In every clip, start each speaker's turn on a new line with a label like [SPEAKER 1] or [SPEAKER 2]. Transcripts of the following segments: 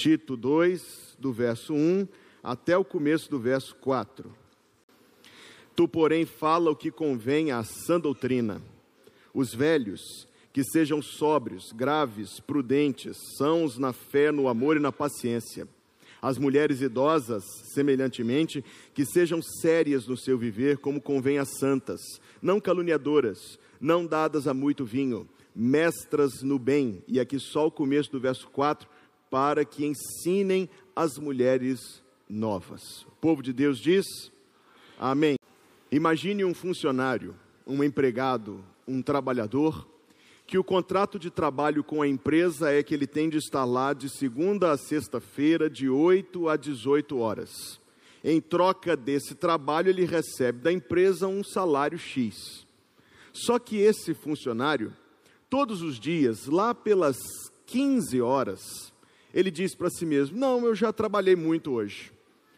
[SPEAKER 1] Tito 2, do verso 1 até o começo do verso 4. Tu, porém, fala o que convém à sã doutrina. Os velhos, que sejam sóbrios, graves, prudentes, sãos na fé, no amor e na paciência. As mulheres idosas, semelhantemente, que sejam sérias no seu viver, como convém às santas, não caluniadoras, não dadas a muito vinho, mestras no bem. E aqui só o começo do verso 4, para que ensinem as mulheres novas. O povo de Deus diz: Amém. Imagine um funcionário, um empregado, um trabalhador, que o contrato de trabalho com a empresa é que ele tem de estar lá de segunda a sexta-feira, de 8 a 18 horas. Em troca desse trabalho, ele recebe da empresa um salário X. Só que esse funcionário, todos os dias, lá pelas 15 horas, ele diz para si mesmo: Não, eu já trabalhei muito hoje.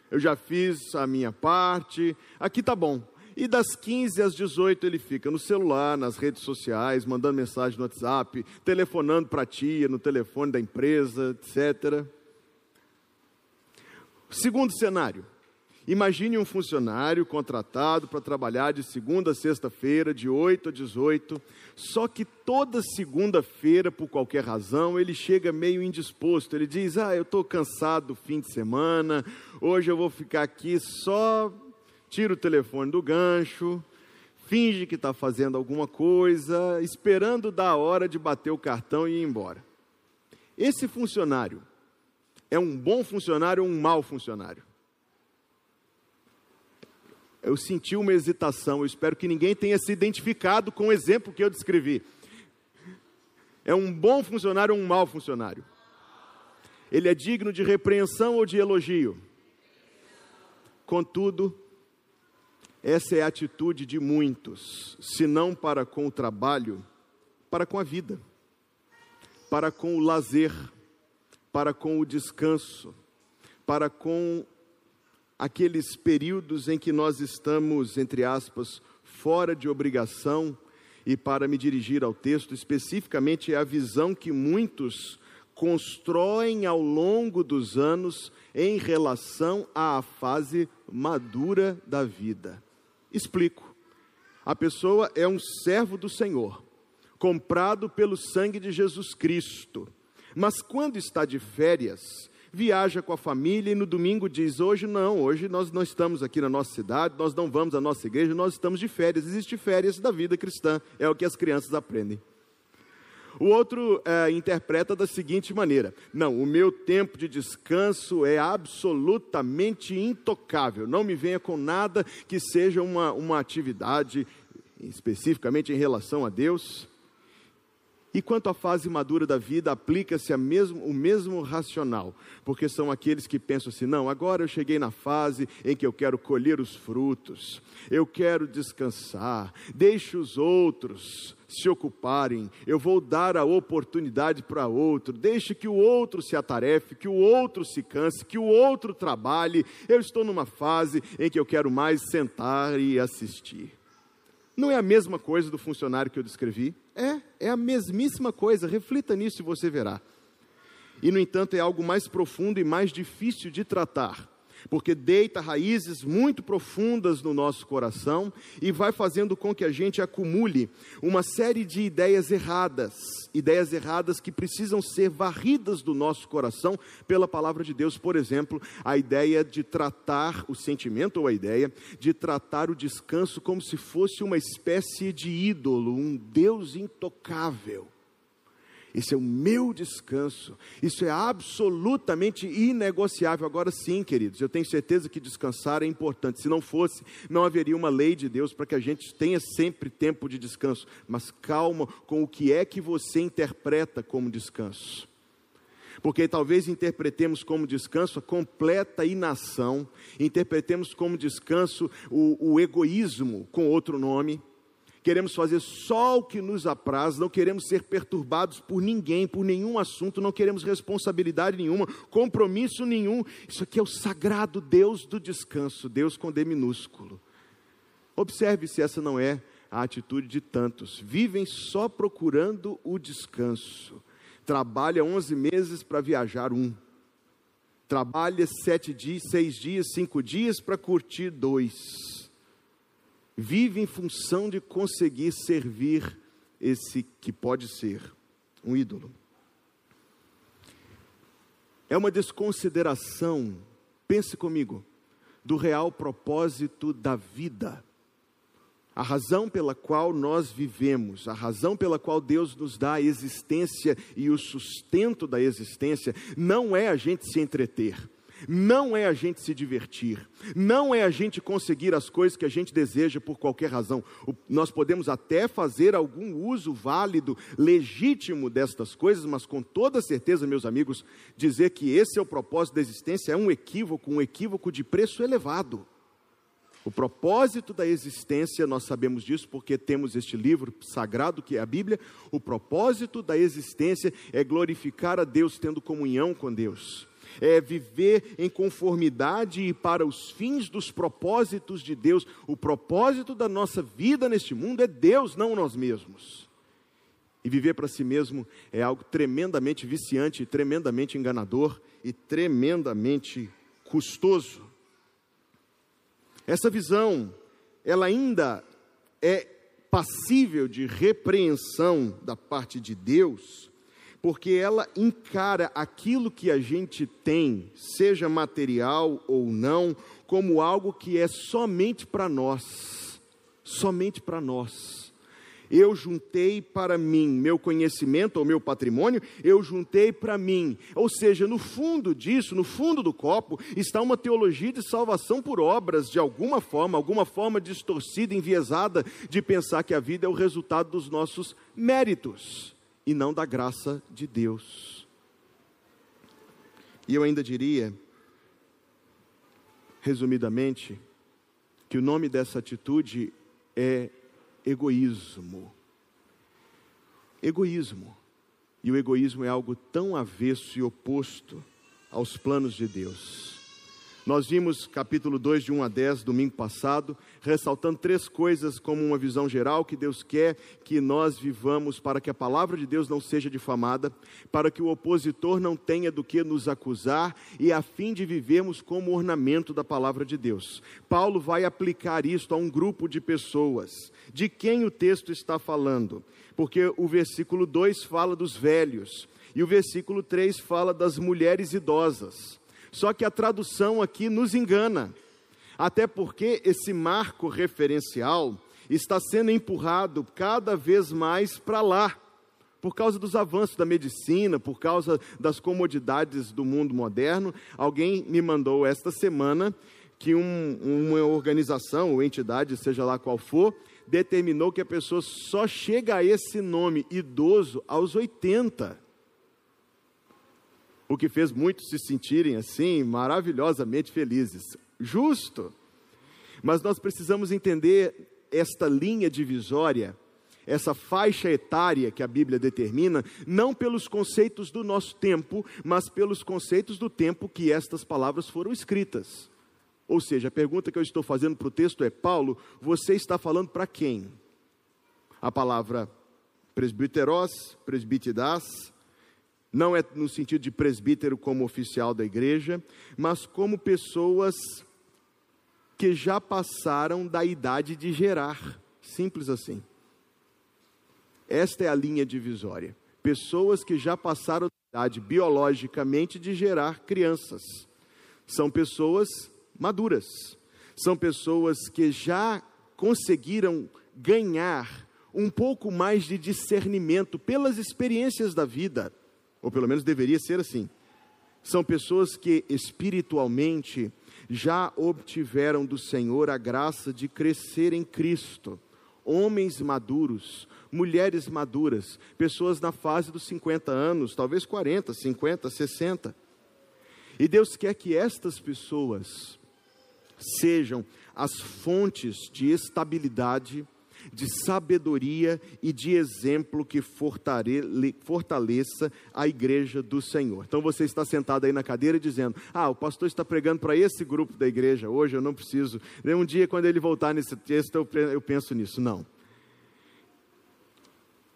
[SPEAKER 1] Eu já fiz a minha parte, aqui tá bom. E das 15 às 18 ele fica no celular, nas redes sociais, mandando mensagem no WhatsApp, telefonando para a tia, no telefone da empresa, etc. Segundo cenário. Imagine um funcionário contratado para trabalhar de segunda a sexta-feira, de 8 a 18, só que toda segunda-feira, por qualquer razão, ele chega meio indisposto. Ele diz: Ah, eu estou cansado do fim de semana, hoje eu vou ficar aqui só. Tira o telefone do gancho, finge que está fazendo alguma coisa, esperando da hora de bater o cartão e ir embora. Esse funcionário é um bom funcionário ou um mau funcionário? Eu senti uma hesitação. Eu espero que ninguém tenha se identificado com o exemplo que eu descrevi. É um bom funcionário ou um mau funcionário? Ele é digno de repreensão ou de elogio? Contudo, essa é a atitude de muitos, se não para com o trabalho, para com a vida, para com o lazer, para com o descanso, para com aqueles períodos em que nós estamos, entre aspas, fora de obrigação, e para me dirigir ao texto, especificamente é a visão que muitos constroem ao longo dos anos em relação à fase madura da vida. Explico. A pessoa é um servo do Senhor, comprado pelo sangue de Jesus Cristo. Mas quando está de férias, viaja com a família e no domingo diz: Hoje não, hoje nós não estamos aqui na nossa cidade, nós não vamos à nossa igreja, nós estamos de férias. Existe férias da vida cristã, é o que as crianças aprendem. O outro é, interpreta da seguinte maneira: Não, o meu tempo de descanso é absolutamente intocável. Não me venha com nada que seja uma, uma atividade especificamente em relação a Deus. E quanto à fase madura da vida, aplica-se mesmo, o mesmo racional, porque são aqueles que pensam assim: não, agora eu cheguei na fase em que eu quero colher os frutos, eu quero descansar, deixe os outros se ocuparem, eu vou dar a oportunidade para outro, deixe que o outro se atarefe, que o outro se canse, que o outro trabalhe. Eu estou numa fase em que eu quero mais sentar e assistir. Não é a mesma coisa do funcionário que eu descrevi? É, é a mesmíssima coisa. Reflita nisso e você verá. E, no entanto, é algo mais profundo e mais difícil de tratar porque deita raízes muito profundas no nosso coração e vai fazendo com que a gente acumule uma série de ideias erradas, ideias erradas que precisam ser varridas do nosso coração pela palavra de Deus. Por exemplo, a ideia de tratar o sentimento ou a ideia de tratar o descanso como se fosse uma espécie de ídolo, um Deus intocável. Esse é o meu descanso. Isso é absolutamente inegociável. Agora sim, queridos, eu tenho certeza que descansar é importante. Se não fosse, não haveria uma lei de Deus para que a gente tenha sempre tempo de descanso. Mas calma com o que é que você interpreta como descanso. Porque talvez interpretemos como descanso a completa inação, interpretemos como descanso o, o egoísmo com outro nome queremos fazer só o que nos apraz, não queremos ser perturbados por ninguém, por nenhum assunto, não queremos responsabilidade nenhuma, compromisso nenhum. Isso aqui é o sagrado Deus do descanso, Deus com D minúsculo. Observe se essa não é a atitude de tantos. Vivem só procurando o descanso. Trabalha 11 meses para viajar um. Trabalha sete dias, seis dias, cinco dias para curtir dois. Vive em função de conseguir servir esse que pode ser um ídolo. É uma desconsideração, pense comigo, do real propósito da vida. A razão pela qual nós vivemos, a razão pela qual Deus nos dá a existência e o sustento da existência, não é a gente se entreter, não é a gente se divertir, não é a gente conseguir as coisas que a gente deseja por qualquer razão. O, nós podemos até fazer algum uso válido, legítimo destas coisas, mas com toda certeza, meus amigos, dizer que esse é o propósito da existência é um equívoco, um equívoco de preço elevado. O propósito da existência, nós sabemos disso porque temos este livro sagrado que é a Bíblia. O propósito da existência é glorificar a Deus, tendo comunhão com Deus. É viver em conformidade e para os fins dos propósitos de Deus. O propósito da nossa vida neste mundo é Deus, não nós mesmos. E viver para si mesmo é algo tremendamente viciante, tremendamente enganador e tremendamente custoso. Essa visão, ela ainda é passível de repreensão da parte de Deus, porque ela encara aquilo que a gente tem, seja material ou não, como algo que é somente para nós, somente para nós. Eu juntei para mim meu conhecimento ou meu patrimônio, eu juntei para mim. Ou seja, no fundo disso, no fundo do copo, está uma teologia de salvação por obras, de alguma forma, alguma forma distorcida, enviesada, de pensar que a vida é o resultado dos nossos méritos e não da graça de Deus. E eu ainda diria, resumidamente, que o nome dessa atitude é egoísmo. Egoísmo. E o egoísmo é algo tão avesso e oposto aos planos de Deus. Nós vimos capítulo 2, de 1 a 10, domingo passado, ressaltando três coisas como uma visão geral que Deus quer que nós vivamos para que a palavra de Deus não seja difamada, para que o opositor não tenha do que nos acusar e a fim de vivermos como ornamento da palavra de Deus. Paulo vai aplicar isto a um grupo de pessoas. De quem o texto está falando? Porque o versículo 2 fala dos velhos e o versículo 3 fala das mulheres idosas. Só que a tradução aqui nos engana, até porque esse marco referencial está sendo empurrado cada vez mais para lá, por causa dos avanços da medicina, por causa das comodidades do mundo moderno. Alguém me mandou esta semana que um, uma organização ou entidade, seja lá qual for, determinou que a pessoa só chega a esse nome idoso aos 80 o que fez muitos se sentirem assim maravilhosamente felizes. Justo. Mas nós precisamos entender esta linha divisória, essa faixa etária que a Bíblia determina, não pelos conceitos do nosso tempo, mas pelos conceitos do tempo que estas palavras foram escritas. Ou seja, a pergunta que eu estou fazendo para o texto é: Paulo, você está falando para quem? A palavra presbiteros, presbitidas, não é no sentido de presbítero como oficial da igreja, mas como pessoas que já passaram da idade de gerar. Simples assim. Esta é a linha divisória. Pessoas que já passaram da idade biologicamente de gerar crianças. São pessoas maduras. São pessoas que já conseguiram ganhar um pouco mais de discernimento pelas experiências da vida ou pelo menos deveria ser assim. São pessoas que espiritualmente já obtiveram do Senhor a graça de crescer em Cristo. Homens maduros, mulheres maduras, pessoas na fase dos 50 anos, talvez 40, 50, 60. E Deus quer que estas pessoas sejam as fontes de estabilidade de sabedoria e de exemplo que fortaleça a igreja do Senhor. Então você está sentado aí na cadeira dizendo: Ah, o pastor está pregando para esse grupo da igreja hoje, eu não preciso. Um dia, quando ele voltar nesse texto, eu penso nisso. Não.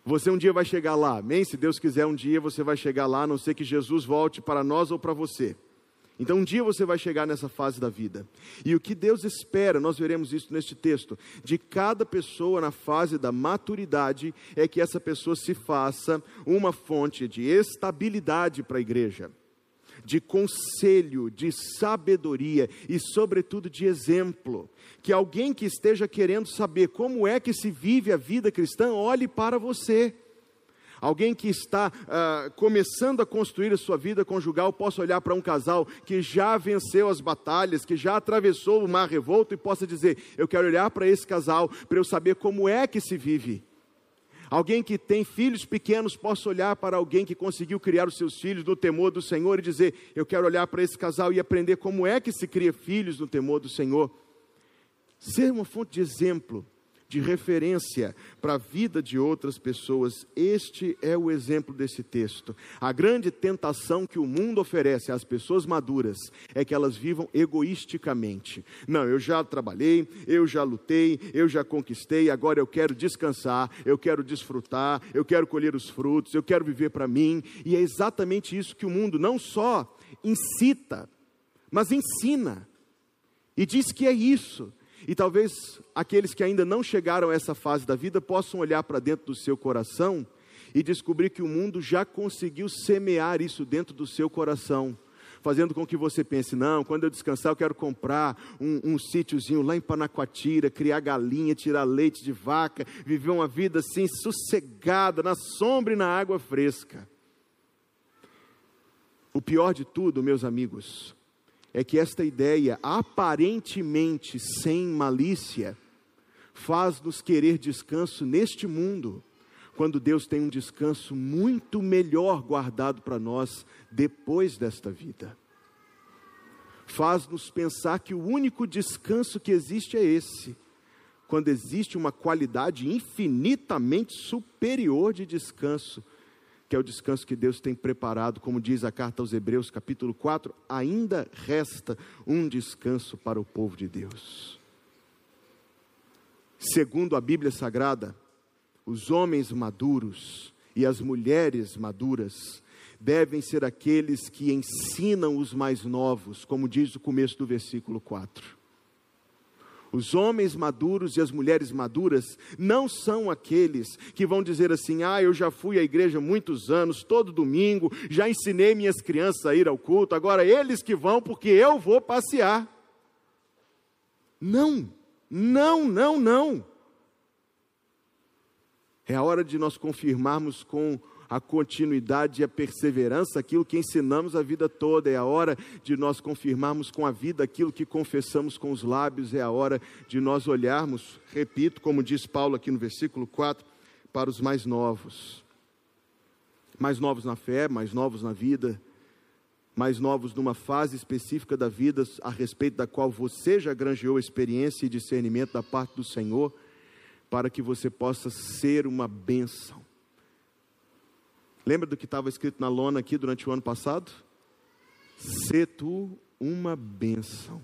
[SPEAKER 1] Você um dia vai chegar lá, amém? Se Deus quiser, um dia você vai chegar lá, a não ser que Jesus volte para nós ou para você. Então, um dia você vai chegar nessa fase da vida. E o que Deus espera, nós veremos isso neste texto, de cada pessoa na fase da maturidade, é que essa pessoa se faça uma fonte de estabilidade para a igreja, de conselho, de sabedoria e, sobretudo, de exemplo. Que alguém que esteja querendo saber como é que se vive a vida cristã, olhe para você Alguém que está uh, começando a construir a sua vida conjugal possa olhar para um casal que já venceu as batalhas, que já atravessou o mar revolto e possa dizer: Eu quero olhar para esse casal para eu saber como é que se vive. Alguém que tem filhos pequenos possa olhar para alguém que conseguiu criar os seus filhos no temor do Senhor e dizer: Eu quero olhar para esse casal e aprender como é que se cria filhos no temor do Senhor. Ser uma fonte de exemplo de referência para a vida de outras pessoas. Este é o exemplo desse texto. A grande tentação que o mundo oferece às pessoas maduras é que elas vivam egoisticamente. Não, eu já trabalhei, eu já lutei, eu já conquistei, agora eu quero descansar, eu quero desfrutar, eu quero colher os frutos, eu quero viver para mim. E é exatamente isso que o mundo não só incita, mas ensina. E diz que é isso e talvez aqueles que ainda não chegaram a essa fase da vida possam olhar para dentro do seu coração e descobrir que o mundo já conseguiu semear isso dentro do seu coração, fazendo com que você pense: não, quando eu descansar, eu quero comprar um, um sítiozinho lá em Panacoatira, criar galinha, tirar leite de vaca, viver uma vida assim sossegada, na sombra e na água fresca. O pior de tudo, meus amigos, é que esta ideia, aparentemente sem malícia, faz-nos querer descanso neste mundo, quando Deus tem um descanso muito melhor guardado para nós depois desta vida. Faz-nos pensar que o único descanso que existe é esse, quando existe uma qualidade infinitamente superior de descanso que é o descanso que Deus tem preparado, como diz a carta aos Hebreus, capítulo 4, ainda resta um descanso para o povo de Deus. Segundo a Bíblia Sagrada, os homens maduros e as mulheres maduras devem ser aqueles que ensinam os mais novos, como diz o começo do versículo 4. Os homens maduros e as mulheres maduras não são aqueles que vão dizer assim: ah, eu já fui à igreja muitos anos, todo domingo, já ensinei minhas crianças a ir ao culto, agora eles que vão porque eu vou passear. Não, não, não, não. É a hora de nós confirmarmos com a continuidade e a perseverança, aquilo que ensinamos a vida toda. É a hora de nós confirmarmos com a vida aquilo que confessamos com os lábios. É a hora de nós olharmos, repito, como diz Paulo aqui no versículo 4, para os mais novos. Mais novos na fé, mais novos na vida, mais novos numa fase específica da vida a respeito da qual você já granjeou experiência e discernimento da parte do Senhor, para que você possa ser uma bênção Lembra do que estava escrito na lona aqui durante o ano passado? Se tu uma bênção.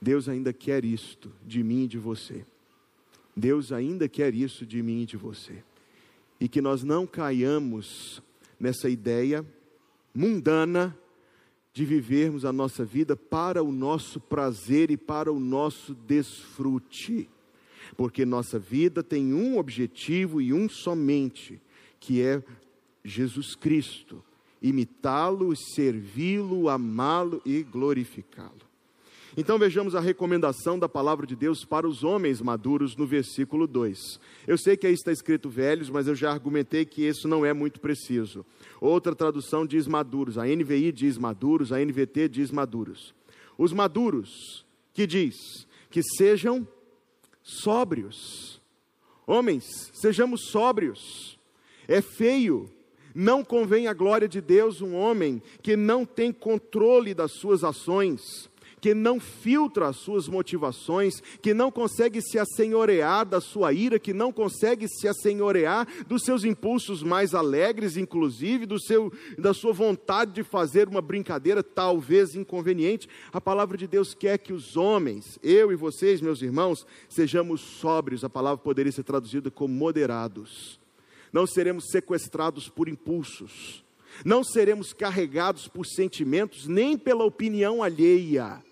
[SPEAKER 1] Deus ainda quer isto de mim e de você. Deus ainda quer isso de mim e de você. E que nós não caiamos nessa ideia mundana de vivermos a nossa vida para o nosso prazer e para o nosso desfrute. Porque nossa vida tem um objetivo e um somente: que é Jesus Cristo, imitá-lo, servi-lo, amá-lo e glorificá-lo. Então vejamos a recomendação da palavra de Deus para os homens maduros no versículo 2. Eu sei que aí está escrito velhos, mas eu já argumentei que isso não é muito preciso. Outra tradução diz maduros, a NVI diz maduros, a NVT diz maduros. Os maduros, que diz que sejam sóbrios. Homens, sejamos sóbrios. É feio. Não convém à glória de Deus um homem que não tem controle das suas ações, que não filtra as suas motivações, que não consegue se assenhorear da sua ira, que não consegue se assenhorear dos seus impulsos mais alegres, inclusive do seu, da sua vontade de fazer uma brincadeira talvez inconveniente. A palavra de Deus quer que os homens, eu e vocês, meus irmãos, sejamos sóbrios. A palavra poderia ser traduzida como moderados não seremos sequestrados por impulsos, Não seremos carregados por sentimentos nem pela opinião alheia.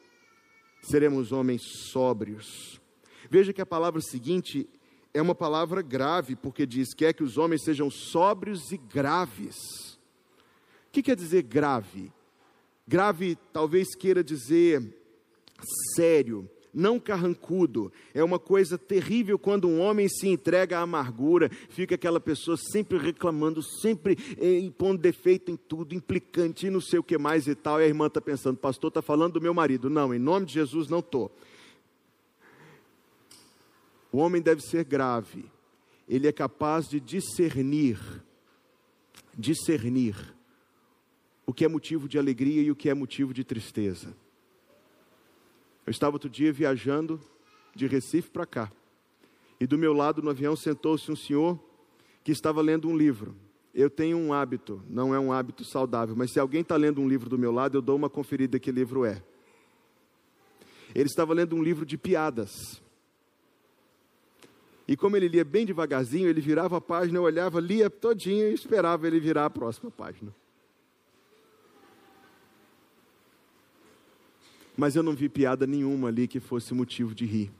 [SPEAKER 1] Seremos homens sóbrios. Veja que a palavra seguinte é uma palavra grave, porque diz: quer que os homens sejam sóbrios e graves. O que quer dizer grave? Grave talvez queira dizer sério, não carrancudo. É uma coisa terrível quando um homem se entrega à amargura, fica aquela pessoa sempre reclamando, sempre eh, impondo defeito em tudo, implicante e não sei o que mais e tal. E a irmã está pensando, pastor está falando do meu marido. Não, em nome de Jesus não estou. O homem deve ser grave. Ele é capaz de discernir, discernir o que é motivo de alegria e o que é motivo de tristeza. Eu estava outro dia viajando de Recife para cá. E do meu lado no avião sentou-se um senhor que estava lendo um livro. Eu tenho um hábito, não é um hábito saudável, mas se alguém está lendo um livro do meu lado, eu dou uma conferida que livro é. Ele estava lendo um livro de piadas. E como ele lia bem devagarzinho, ele virava a página, eu olhava, lia todinho e esperava ele virar a próxima página. Mas eu não vi piada nenhuma ali que fosse motivo de rir.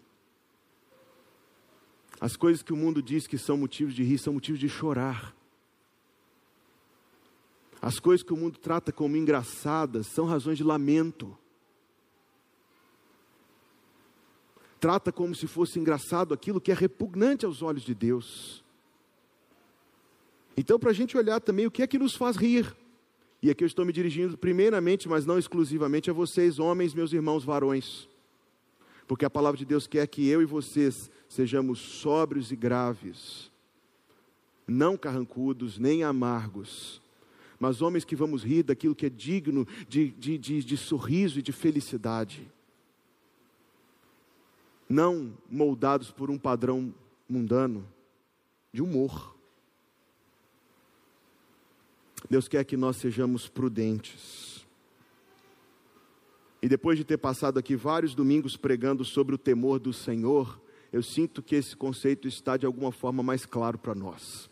[SPEAKER 1] As coisas que o mundo diz que são motivos de rir são motivos de chorar. As coisas que o mundo trata como engraçadas são razões de lamento. Trata como se fosse engraçado aquilo que é repugnante aos olhos de Deus. Então, para a gente olhar também o que é que nos faz rir. E aqui eu estou me dirigindo primeiramente, mas não exclusivamente, a vocês, homens, meus irmãos varões. Porque a palavra de Deus quer que eu e vocês sejamos sóbrios e graves, não carrancudos, nem amargos, mas homens que vamos rir daquilo que é digno de, de, de, de sorriso e de felicidade. Não moldados por um padrão mundano, de humor. Deus quer que nós sejamos prudentes. E depois de ter passado aqui vários domingos pregando sobre o temor do Senhor, eu sinto que esse conceito está de alguma forma mais claro para nós.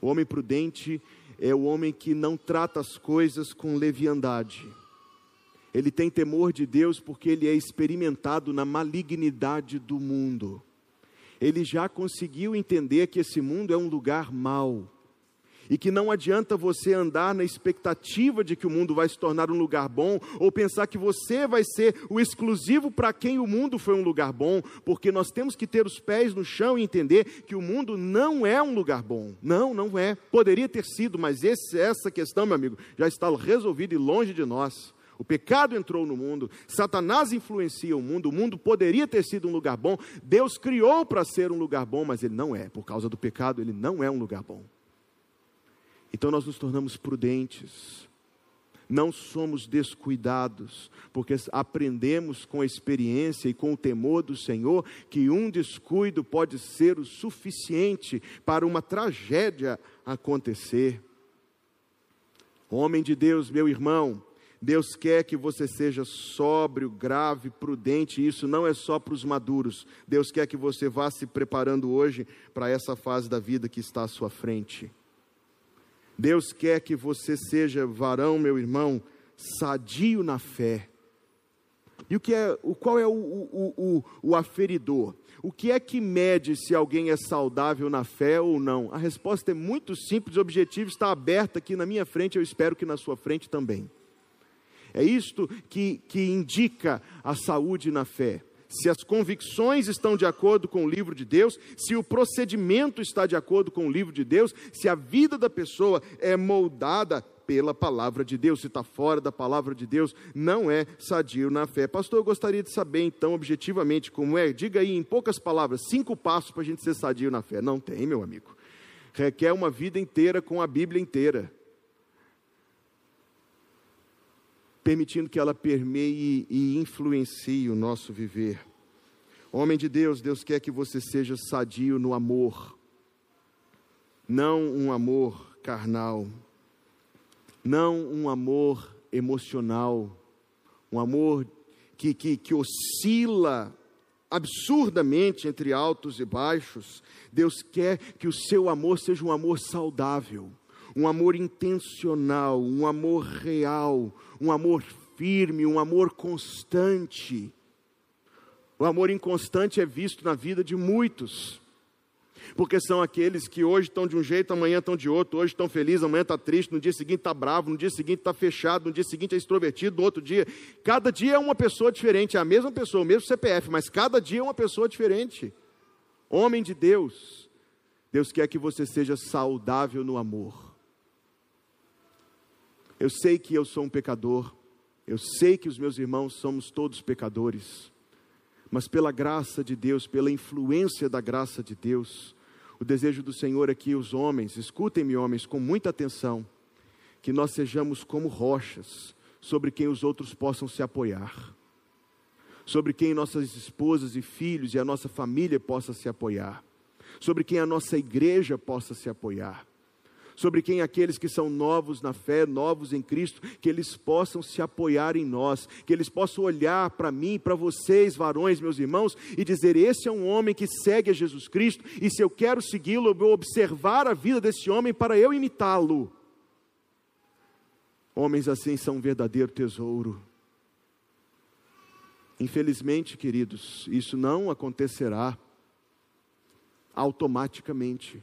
[SPEAKER 1] O homem prudente é o homem que não trata as coisas com leviandade. Ele tem temor de Deus porque ele é experimentado na malignidade do mundo. Ele já conseguiu entender que esse mundo é um lugar mau e que não adianta você andar na expectativa de que o mundo vai se tornar um lugar bom, ou pensar que você vai ser o exclusivo para quem o mundo foi um lugar bom, porque nós temos que ter os pés no chão e entender que o mundo não é um lugar bom. Não, não é. Poderia ter sido, mas esse, essa questão, meu amigo, já está resolvida e longe de nós. O pecado entrou no mundo, Satanás influencia o mundo, o mundo poderia ter sido um lugar bom, Deus criou para ser um lugar bom, mas ele não é, por causa do pecado, ele não é um lugar bom. Então nós nos tornamos prudentes, não somos descuidados, porque aprendemos com a experiência e com o temor do Senhor que um descuido pode ser o suficiente para uma tragédia acontecer. Homem de Deus, meu irmão, Deus quer que você seja sóbrio, grave, prudente, e isso não é só para os maduros. Deus quer que você vá se preparando hoje para essa fase da vida que está à sua frente. Deus quer que você seja varão, meu irmão, sadio na fé. E o que é, o, qual é o, o, o, o aferidor? O que é que mede se alguém é saudável na fé ou não? A resposta é muito simples e objetiva, está aberta aqui na minha frente, eu espero que na sua frente também. É isto que, que indica a saúde na fé se as convicções estão de acordo com o livro de Deus, se o procedimento está de acordo com o livro de Deus, se a vida da pessoa é moldada pela palavra de Deus, se está fora da palavra de Deus, não é sadio na fé. Pastor, eu gostaria de saber então, objetivamente, como é. Diga aí em poucas palavras, cinco passos para a gente ser sadio na fé. Não tem, meu amigo. Requer uma vida inteira com a Bíblia inteira. Permitindo que ela permeie e influencie o nosso viver. Homem de Deus, Deus quer que você seja sadio no amor, não um amor carnal, não um amor emocional, um amor que, que, que oscila absurdamente entre altos e baixos. Deus quer que o seu amor seja um amor saudável um amor intencional, um amor real, um amor firme, um amor constante. O amor inconstante é visto na vida de muitos, porque são aqueles que hoje estão de um jeito, amanhã estão de outro, hoje estão felizes, amanhã está triste, no dia seguinte está bravo, no dia seguinte está fechado, no dia seguinte é extrovertido, no outro dia. Cada dia é uma pessoa diferente, é a mesma pessoa, o mesmo CPF, mas cada dia é uma pessoa diferente. Homem de Deus, Deus quer que você seja saudável no amor. Eu sei que eu sou um pecador, eu sei que os meus irmãos somos todos pecadores. Mas pela graça de Deus, pela influência da graça de Deus, o desejo do Senhor é que os homens, escutem-me, homens, com muita atenção, que nós sejamos como rochas sobre quem os outros possam se apoiar, sobre quem nossas esposas e filhos e a nossa família possa se apoiar, sobre quem a nossa igreja possa se apoiar sobre quem aqueles que são novos na fé, novos em Cristo, que eles possam se apoiar em nós, que eles possam olhar para mim, para vocês, varões, meus irmãos, e dizer: esse é um homem que segue a Jesus Cristo, e se eu quero segui-lo, eu vou observar a vida desse homem para eu imitá-lo. Homens assim são um verdadeiro tesouro. Infelizmente, queridos, isso não acontecerá automaticamente.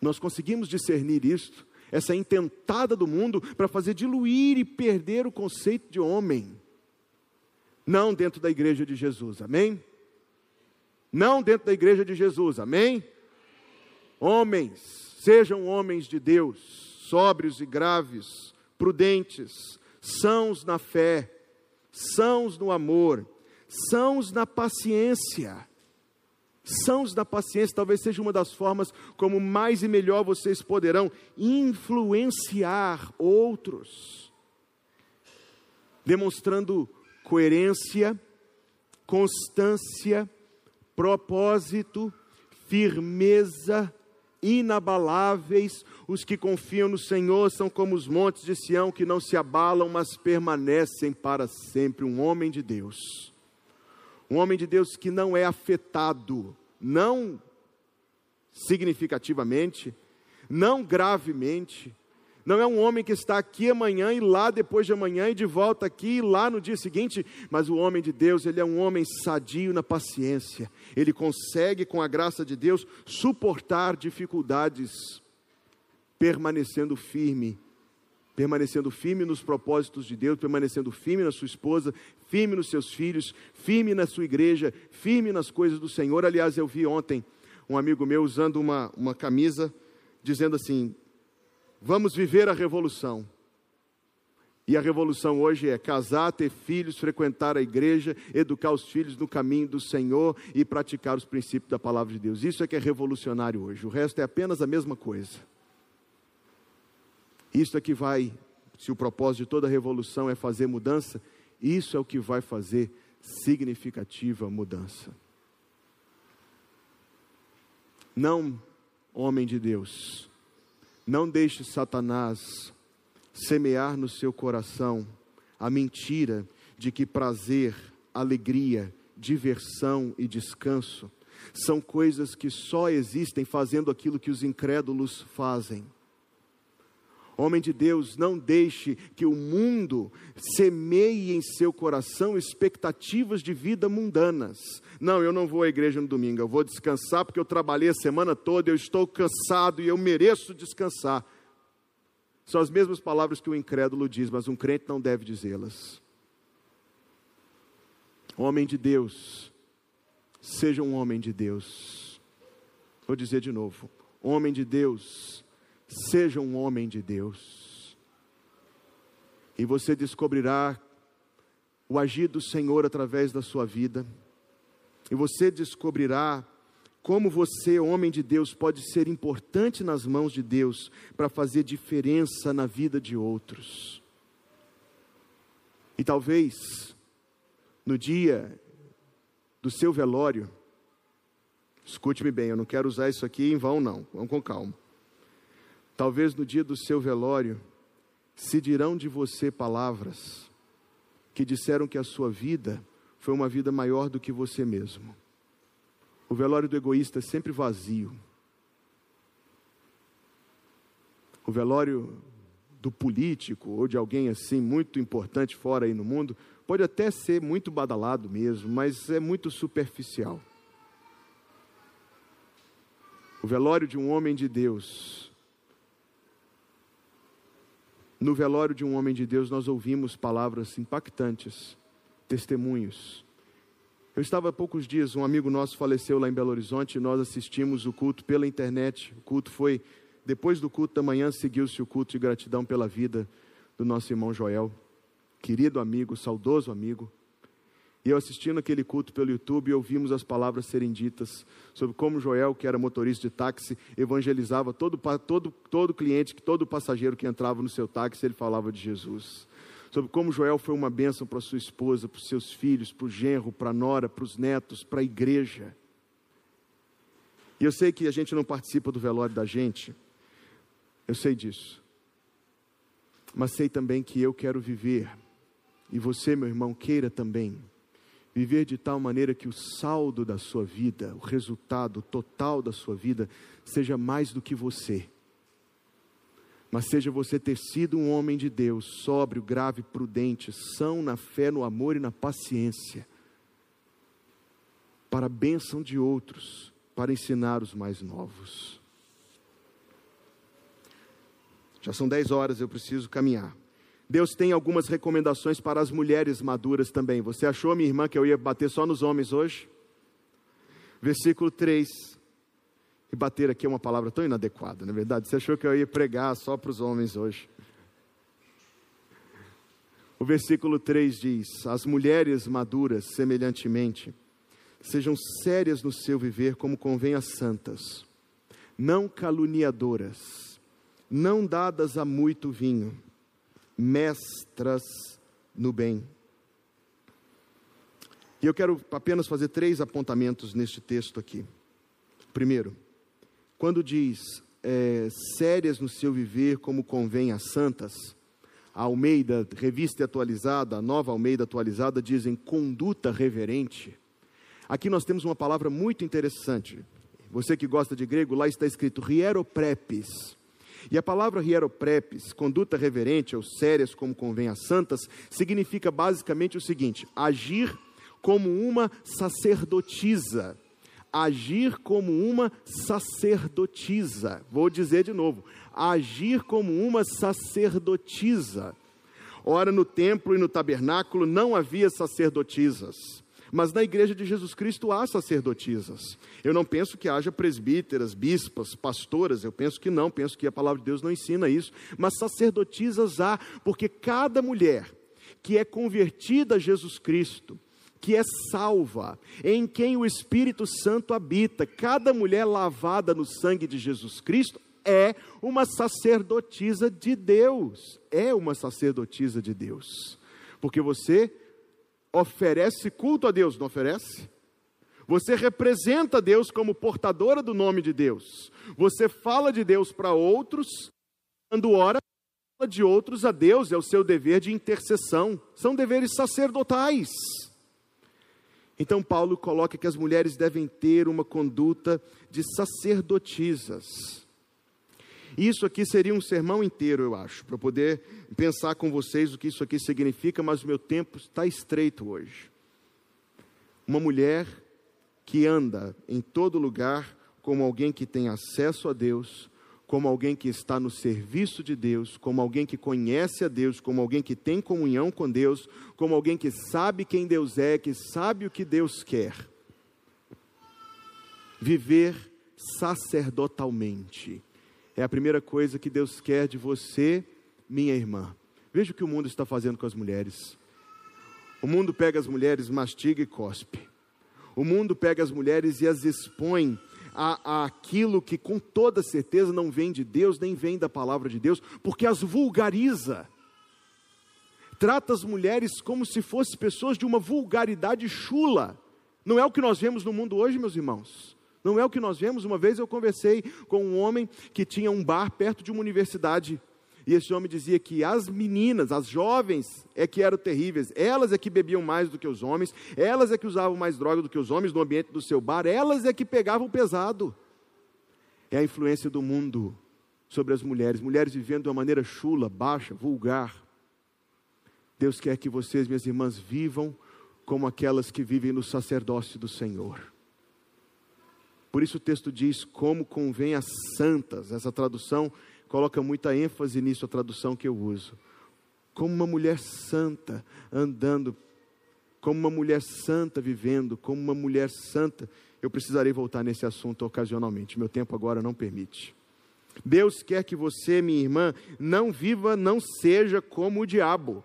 [SPEAKER 1] Nós conseguimos discernir isto, essa intentada do mundo, para fazer diluir e perder o conceito de homem. Não dentro da igreja de Jesus, amém? Não dentro da igreja de Jesus, amém? Homens, sejam homens de Deus, sóbrios e graves, prudentes, sãos na fé, sãos no amor, sãos na paciência Sãos da paciência talvez seja uma das formas como mais e melhor vocês poderão influenciar outros, demonstrando coerência, constância, propósito, firmeza, inabaláveis. Os que confiam no Senhor são como os montes de Sião que não se abalam, mas permanecem para sempre. Um homem de Deus um homem de Deus que não é afetado, não significativamente, não gravemente, não é um homem que está aqui amanhã e lá depois de amanhã e de volta aqui e lá no dia seguinte, mas o homem de Deus, ele é um homem sadio na paciência. Ele consegue com a graça de Deus suportar dificuldades, permanecendo firme permanecendo firme nos propósitos de Deus, permanecendo firme na sua esposa, firme nos seus filhos, firme na sua igreja, firme nas coisas do Senhor. Aliás, eu vi ontem um amigo meu usando uma, uma camisa dizendo assim: Vamos viver a revolução. E a revolução hoje é casar, ter filhos, frequentar a igreja, educar os filhos no caminho do Senhor e praticar os princípios da palavra de Deus. Isso é que é revolucionário hoje. O resto é apenas a mesma coisa. Isso é que vai, se o propósito de toda revolução é fazer mudança, isso é o que vai fazer significativa mudança. Não, homem de Deus, não deixe Satanás semear no seu coração a mentira de que prazer, alegria, diversão e descanso são coisas que só existem fazendo aquilo que os incrédulos fazem. Homem de Deus, não deixe que o mundo semeie em seu coração expectativas de vida mundanas. Não, eu não vou à igreja no domingo, eu vou descansar porque eu trabalhei a semana toda, eu estou cansado e eu mereço descansar. São as mesmas palavras que o incrédulo diz, mas um crente não deve dizê-las. Homem de Deus, seja um homem de Deus. Vou dizer de novo: homem de Deus, Seja um homem de Deus. E você descobrirá o agir do Senhor através da sua vida. E você descobrirá como você, homem de Deus, pode ser importante nas mãos de Deus para fazer diferença na vida de outros. E talvez, no dia do seu velório, escute-me bem, eu não quero usar isso aqui em vão, não, vamos com calma. Talvez no dia do seu velório se dirão de você palavras que disseram que a sua vida foi uma vida maior do que você mesmo. O velório do egoísta é sempre vazio. O velório do político ou de alguém assim muito importante fora aí no mundo pode até ser muito badalado mesmo, mas é muito superficial. O velório de um homem de Deus. No velório de um homem de Deus, nós ouvimos palavras impactantes, testemunhos. Eu estava há poucos dias, um amigo nosso faleceu lá em Belo Horizonte e nós assistimos o culto pela internet. O culto foi, depois do culto da manhã, seguiu-se o culto de gratidão pela vida do nosso irmão Joel, querido amigo, saudoso amigo. E eu assistindo aquele culto pelo YouTube, ouvimos as palavras serem ditas sobre como Joel, que era motorista de táxi, evangelizava todo, todo, todo cliente, todo passageiro que entrava no seu táxi, ele falava de Jesus. Sobre como Joel foi uma bênção para sua esposa, para os seus filhos, para o genro, para a nora, para os netos, para a igreja. E eu sei que a gente não participa do velório da gente, eu sei disso. Mas sei também que eu quero viver, e você, meu irmão, queira também Viver de tal maneira que o saldo da sua vida, o resultado total da sua vida, seja mais do que você. Mas seja você ter sido um homem de Deus, sóbrio, grave, prudente, são na fé, no amor e na paciência, para a bênção de outros, para ensinar os mais novos. Já são dez horas, eu preciso caminhar. Deus tem algumas recomendações para as mulheres maduras também. Você achou, minha irmã, que eu ia bater só nos homens hoje? Versículo 3. E bater aqui é uma palavra tão inadequada, não é verdade? Você achou que eu ia pregar só para os homens hoje? O versículo 3 diz: As mulheres maduras, semelhantemente, sejam sérias no seu viver, como convém às santas, não caluniadoras, não dadas a muito vinho mestras no bem. E eu quero apenas fazer três apontamentos neste texto aqui. Primeiro, quando diz é, sérias no seu viver, como convém às santas, a Almeida, revista atualizada, a nova Almeida atualizada, dizem conduta reverente. Aqui nós temos uma palavra muito interessante. Você que gosta de grego, lá está escrito hieroprepis e a palavra hieroprepes, conduta reverente ou sérias como convém a santas, significa basicamente o seguinte: agir como uma sacerdotisa. Agir como uma sacerdotisa. Vou dizer de novo: agir como uma sacerdotisa. Ora, no templo e no tabernáculo não havia sacerdotisas mas na igreja de Jesus Cristo há sacerdotisas. Eu não penso que haja presbíteras, bispas, pastoras, eu penso que não, penso que a palavra de Deus não ensina isso, mas sacerdotisas há, porque cada mulher que é convertida a Jesus Cristo, que é salva, em quem o Espírito Santo habita, cada mulher lavada no sangue de Jesus Cristo, é uma sacerdotisa de Deus. É uma sacerdotisa de Deus. Porque você oferece culto a Deus, não oferece? Você representa Deus como portadora do nome de Deus. Você fala de Deus para outros, quando ora, fala de outros a Deus, é o seu dever de intercessão. São deveres sacerdotais. Então, Paulo coloca que as mulheres devem ter uma conduta de sacerdotisas. Isso aqui seria um sermão inteiro, eu acho, para poder pensar com vocês o que isso aqui significa, mas o meu tempo está estreito hoje. Uma mulher que anda em todo lugar como alguém que tem acesso a Deus, como alguém que está no serviço de Deus, como alguém que conhece a Deus, como alguém que tem comunhão com Deus, como alguém que sabe quem Deus é, que sabe o que Deus quer. Viver sacerdotalmente é a primeira coisa que Deus quer de você, minha irmã. Veja o que o mundo está fazendo com as mulheres. O mundo pega as mulheres, mastiga e cospe. O mundo pega as mulheres e as expõe a, a, aquilo que com toda certeza não vem de Deus, nem vem da palavra de Deus, porque as vulgariza. Trata as mulheres como se fossem pessoas de uma vulgaridade chula. Não é o que nós vemos no mundo hoje, meus irmãos. Não é o que nós vemos. Uma vez eu conversei com um homem que tinha um bar perto de uma universidade. E esse homem dizia que as meninas, as jovens, é que eram terríveis. Elas é que bebiam mais do que os homens. Elas é que usavam mais droga do que os homens no ambiente do seu bar. Elas é que pegavam pesado. É a influência do mundo. sobre as mulheres, mulheres vivendo de uma maneira chula, baixa, vulgar. Deus quer que vocês, minhas irmãs, vivam como aquelas que vivem no sacerdócio do Senhor. Por isso o texto diz como convém às santas. Essa tradução coloca muita ênfase nisso, a tradução que eu uso. Como uma mulher santa andando, como uma mulher santa vivendo, como uma mulher santa. Eu precisarei voltar nesse assunto ocasionalmente, meu tempo agora não permite. Deus quer que você, minha irmã, não viva, não seja como o diabo.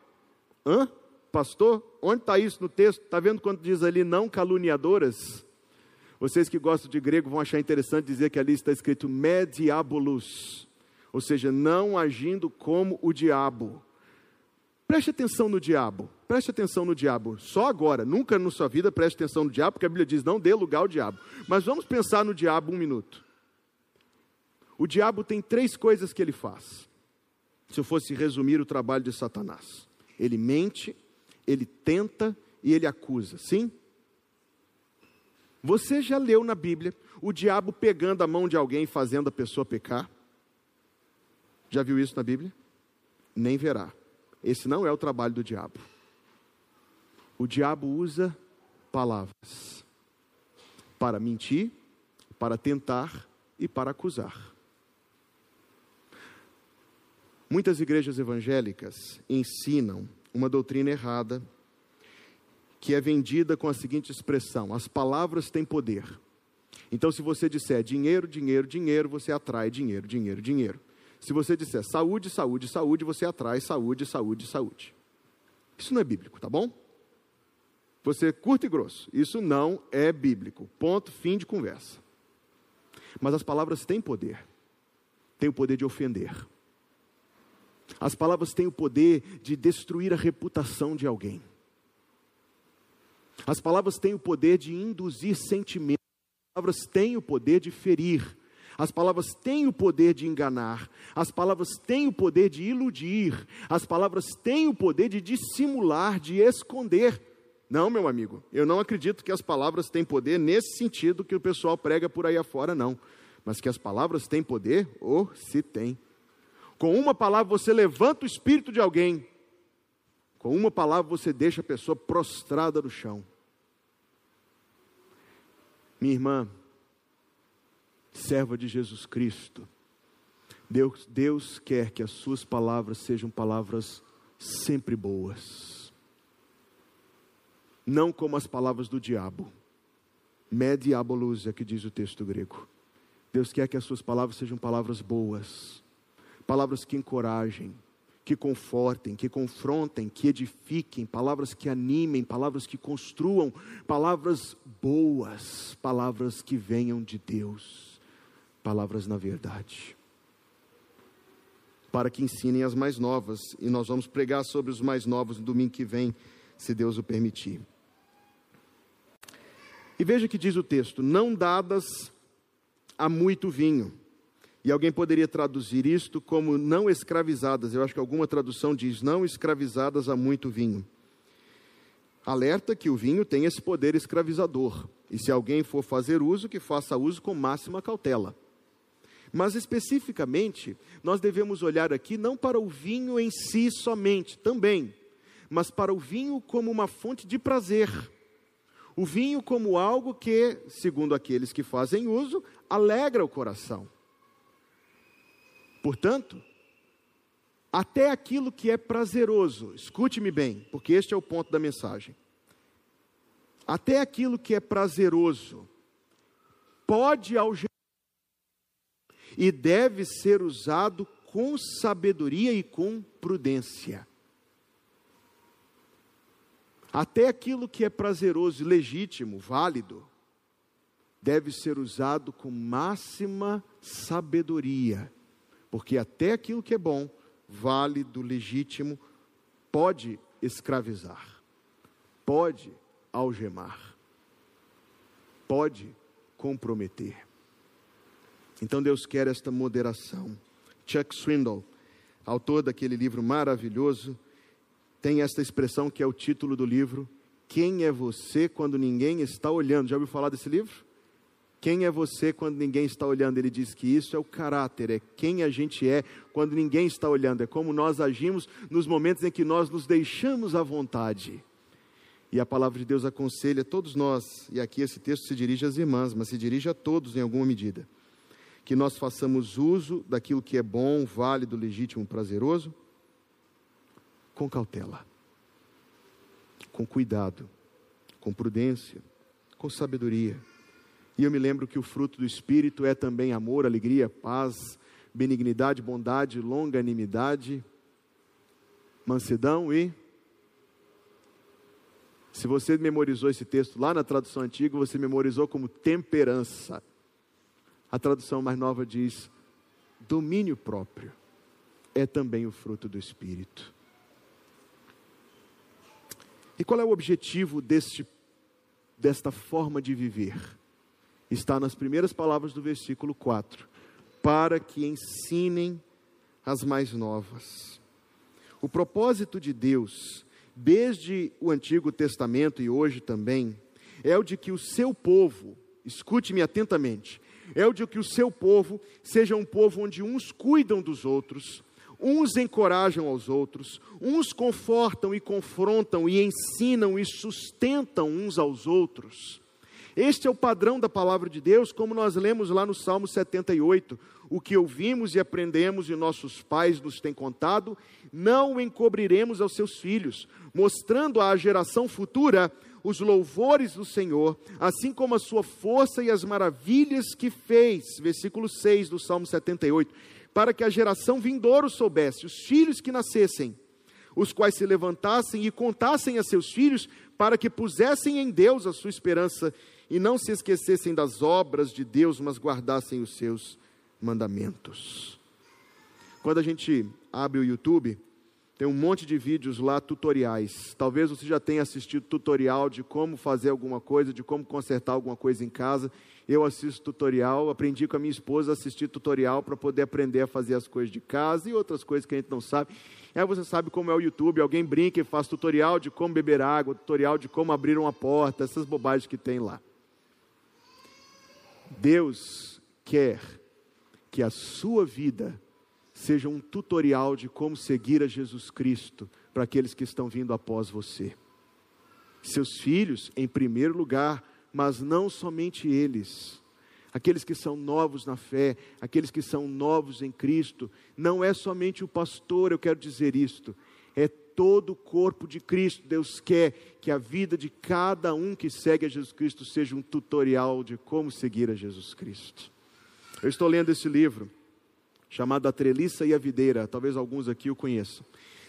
[SPEAKER 1] Hã? Pastor, onde está isso no texto? Está vendo quando diz ali não caluniadoras? Vocês que gostam de grego vão achar interessante dizer que ali está escrito mediabolus, ou seja, não agindo como o diabo. Preste atenção no diabo, preste atenção no diabo, só agora, nunca na sua vida preste atenção no diabo, porque a Bíblia diz não dê lugar ao diabo. Mas vamos pensar no diabo um minuto. O diabo tem três coisas que ele faz. Se eu fosse resumir o trabalho de Satanás, ele mente, ele tenta e ele acusa, sim? Você já leu na Bíblia o diabo pegando a mão de alguém e fazendo a pessoa pecar? Já viu isso na Bíblia? Nem verá. Esse não é o trabalho do diabo. O diabo usa palavras para mentir, para tentar e para acusar. Muitas igrejas evangélicas ensinam uma doutrina errada que é vendida com a seguinte expressão: as palavras têm poder. Então, se você disser dinheiro, dinheiro, dinheiro, você atrai dinheiro, dinheiro, dinheiro. Se você disser saúde, saúde, saúde, você atrai saúde, saúde, saúde. Isso não é bíblico, tá bom? Você curto e grosso. Isso não é bíblico. Ponto, fim de conversa. Mas as palavras têm poder. Têm o poder de ofender. As palavras têm o poder de destruir a reputação de alguém. As palavras têm o poder de induzir sentimentos. As palavras têm o poder de ferir. As palavras têm o poder de enganar. As palavras têm o poder de iludir. As palavras têm o poder de dissimular, de esconder. Não, meu amigo, eu não acredito que as palavras têm poder nesse sentido que o pessoal prega por aí afora, não. Mas que as palavras têm poder, ou oh, se tem. Com uma palavra você levanta o espírito de alguém. Com uma palavra você deixa a pessoa prostrada no chão. Minha irmã, serva de Jesus Cristo, Deus, Deus quer que as suas palavras sejam palavras sempre boas, não como as palavras do diabo. Mediabolus é que diz o texto grego. Deus quer que as suas palavras sejam palavras boas, palavras que encorajem, que confortem, que confrontem, que edifiquem, palavras que animem, palavras que construam, palavras boas, palavras que venham de Deus, palavras na verdade. Para que ensinem as mais novas, e nós vamos pregar sobre os mais novos no domingo que vem, se Deus o permitir. E veja que diz o texto: não dadas a muito vinho e alguém poderia traduzir isto como não escravizadas. Eu acho que alguma tradução diz não escravizadas a muito vinho. Alerta que o vinho tem esse poder escravizador. E se alguém for fazer uso, que faça uso com máxima cautela. Mas especificamente, nós devemos olhar aqui não para o vinho em si somente, também, mas para o vinho como uma fonte de prazer. O vinho como algo que, segundo aqueles que fazem uso, alegra o coração. Portanto, até aquilo que é prazeroso, escute-me bem, porque este é o ponto da mensagem. Até aquilo que é prazeroso pode algemar e deve ser usado com sabedoria e com prudência. Até aquilo que é prazeroso, legítimo, válido, deve ser usado com máxima sabedoria porque até aquilo que é bom, válido, legítimo, pode escravizar, pode algemar, pode comprometer. Então Deus quer esta moderação. Chuck Swindoll, autor daquele livro maravilhoso, tem esta expressão que é o título do livro: Quem é você quando ninguém está olhando? Já ouviu falar desse livro? Quem é você quando ninguém está olhando? Ele diz que isso é o caráter, é quem a gente é quando ninguém está olhando, é como nós agimos nos momentos em que nós nos deixamos à vontade. E a palavra de Deus aconselha todos nós, e aqui esse texto se dirige às irmãs, mas se dirige a todos em alguma medida, que nós façamos uso daquilo que é bom, válido, legítimo, prazeroso, com cautela, com cuidado, com prudência, com sabedoria e eu me lembro que o fruto do Espírito é também amor, alegria, paz, benignidade, bondade, longanimidade, mansidão e. Se você memorizou esse texto lá na tradução antiga, você memorizou como temperança. A tradução mais nova diz domínio próprio. É também o fruto do Espírito. E qual é o objetivo deste, desta forma de viver? Está nas primeiras palavras do versículo 4: para que ensinem as mais novas. O propósito de Deus, desde o Antigo Testamento e hoje também, é o de que o seu povo, escute-me atentamente, é o de que o seu povo seja um povo onde uns cuidam dos outros, uns encorajam aos outros, uns confortam e confrontam e ensinam e sustentam uns aos outros. Este é o padrão da palavra de Deus, como nós lemos lá no Salmo 78. O que ouvimos e aprendemos e nossos pais nos têm contado, não o encobriremos aos seus filhos, mostrando à geração futura os louvores do Senhor, assim como a sua força e as maravilhas que fez. Versículo 6 do Salmo 78. Para que a geração vindoura soubesse, os filhos que nascessem, os quais se levantassem e contassem a seus filhos, para que pusessem em Deus a sua esperança e não se esquecessem das obras de Deus, mas guardassem os seus mandamentos. Quando a gente abre o YouTube, tem um monte de vídeos lá, tutoriais. Talvez você já tenha assistido tutorial de como fazer alguma coisa, de como consertar alguma coisa em casa. Eu assisto tutorial, aprendi com a minha esposa a assistir tutorial para poder aprender a fazer as coisas de casa e outras coisas que a gente não sabe. Aí você sabe como é o YouTube, alguém brinca e faz tutorial de como beber água, tutorial de como abrir uma porta, essas bobagens que tem lá. Deus quer que a sua vida seja um tutorial de como seguir a Jesus Cristo para aqueles que estão vindo após você. Seus filhos, em primeiro lugar, mas não somente eles. Aqueles que são novos na fé, aqueles que são novos em Cristo, não é somente o pastor, eu quero dizer isto, é todo o corpo de Cristo. Deus quer que a vida de cada um que segue a Jesus Cristo seja um tutorial de como seguir a Jesus Cristo. Eu estou lendo esse livro, chamado A Treliça e a Videira, talvez alguns aqui o conheçam.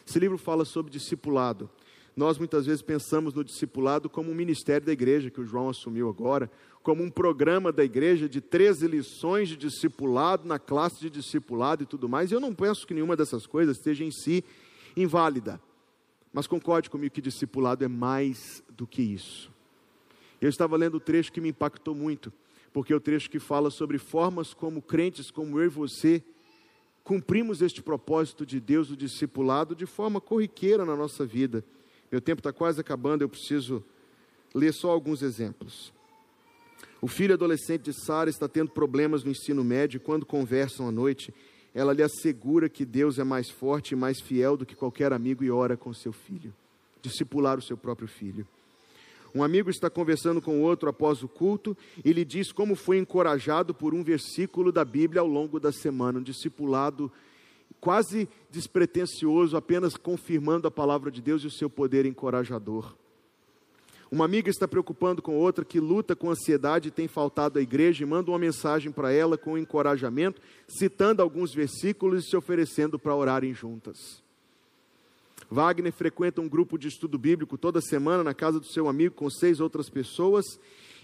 [SPEAKER 1] Esse livro fala sobre discipulado. Nós muitas vezes pensamos no discipulado como um ministério da igreja, que o João assumiu agora, como um programa da igreja de 13 lições de discipulado na classe de discipulado e tudo mais. E eu não penso que nenhuma dessas coisas esteja em si inválida. Mas concorde comigo que discipulado é mais do que isso. Eu estava lendo o trecho que me impactou muito, porque é o trecho que fala sobre formas como crentes, como eu e você, cumprimos este propósito de Deus, o discipulado, de forma corriqueira na nossa vida. Meu tempo está quase acabando, eu preciso ler só alguns exemplos. O filho adolescente de Sara está tendo problemas no ensino médio e quando conversam à noite, ela lhe assegura que Deus é mais forte e mais fiel do que qualquer amigo e ora com seu filho. Discipular o seu próprio filho. Um amigo está conversando com outro após o culto e lhe diz como foi encorajado por um versículo da Bíblia ao longo da semana. Um discipulado quase despretensioso, apenas confirmando a palavra de Deus e o seu poder encorajador. Uma amiga está preocupando com outra que luta com ansiedade e tem faltado à igreja e manda uma mensagem para ela com encorajamento, citando alguns versículos e se oferecendo para orarem juntas. Wagner frequenta um grupo de estudo bíblico toda semana na casa do seu amigo com seis outras pessoas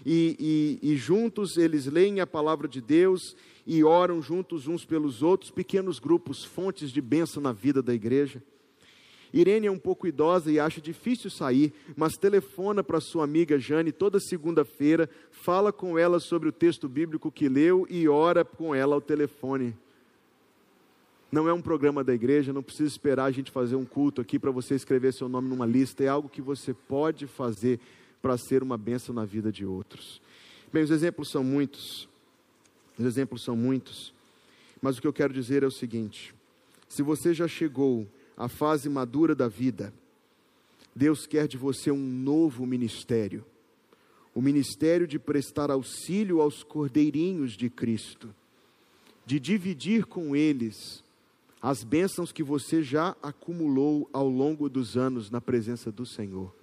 [SPEAKER 1] e, e, e juntos eles leem a palavra de Deus e oram juntos uns pelos outros, pequenos grupos, fontes de bênção na vida da igreja. Irene é um pouco idosa e acha difícil sair, mas telefona para sua amiga Jane toda segunda-feira, fala com ela sobre o texto bíblico que leu e ora com ela ao telefone. Não é um programa da igreja, não precisa esperar a gente fazer um culto aqui para você escrever seu nome numa lista, é algo que você pode fazer para ser uma bênção na vida de outros. Bem, os exemplos são muitos. Os exemplos são muitos. Mas o que eu quero dizer é o seguinte: se você já chegou à fase madura da vida, Deus quer de você um novo ministério. O ministério de prestar auxílio aos cordeirinhos de Cristo, de dividir com eles as bênçãos que você já acumulou ao longo dos anos na presença do Senhor.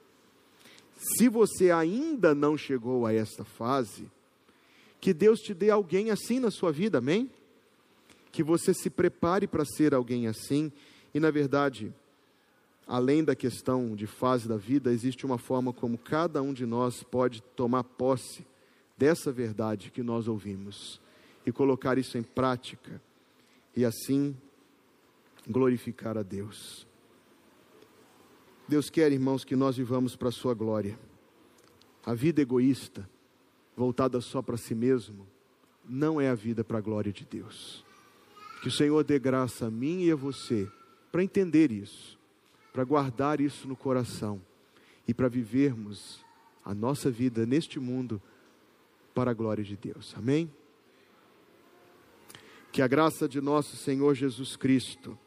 [SPEAKER 1] Se você ainda não chegou a esta fase, que Deus te dê alguém assim na sua vida, amém? Que você se prepare para ser alguém assim, e na verdade, além da questão de fase da vida, existe uma forma como cada um de nós pode tomar posse dessa verdade que nós ouvimos e colocar isso em prática, e assim glorificar a Deus. Deus quer, irmãos, que nós vivamos para a Sua glória. A vida egoísta, voltada só para si mesmo, não é a vida para a glória de Deus. Que o Senhor dê graça a mim e a você para entender isso, para guardar isso no coração e para vivermos a nossa vida neste mundo para a glória de Deus. Amém? Que a graça de nosso Senhor Jesus Cristo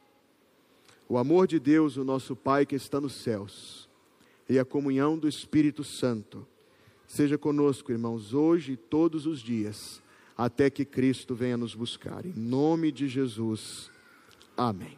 [SPEAKER 1] o amor de Deus, o nosso Pai que está nos céus, e a comunhão do Espírito Santo, seja conosco, irmãos, hoje e todos os dias, até que Cristo venha nos buscar. Em nome de Jesus. Amém.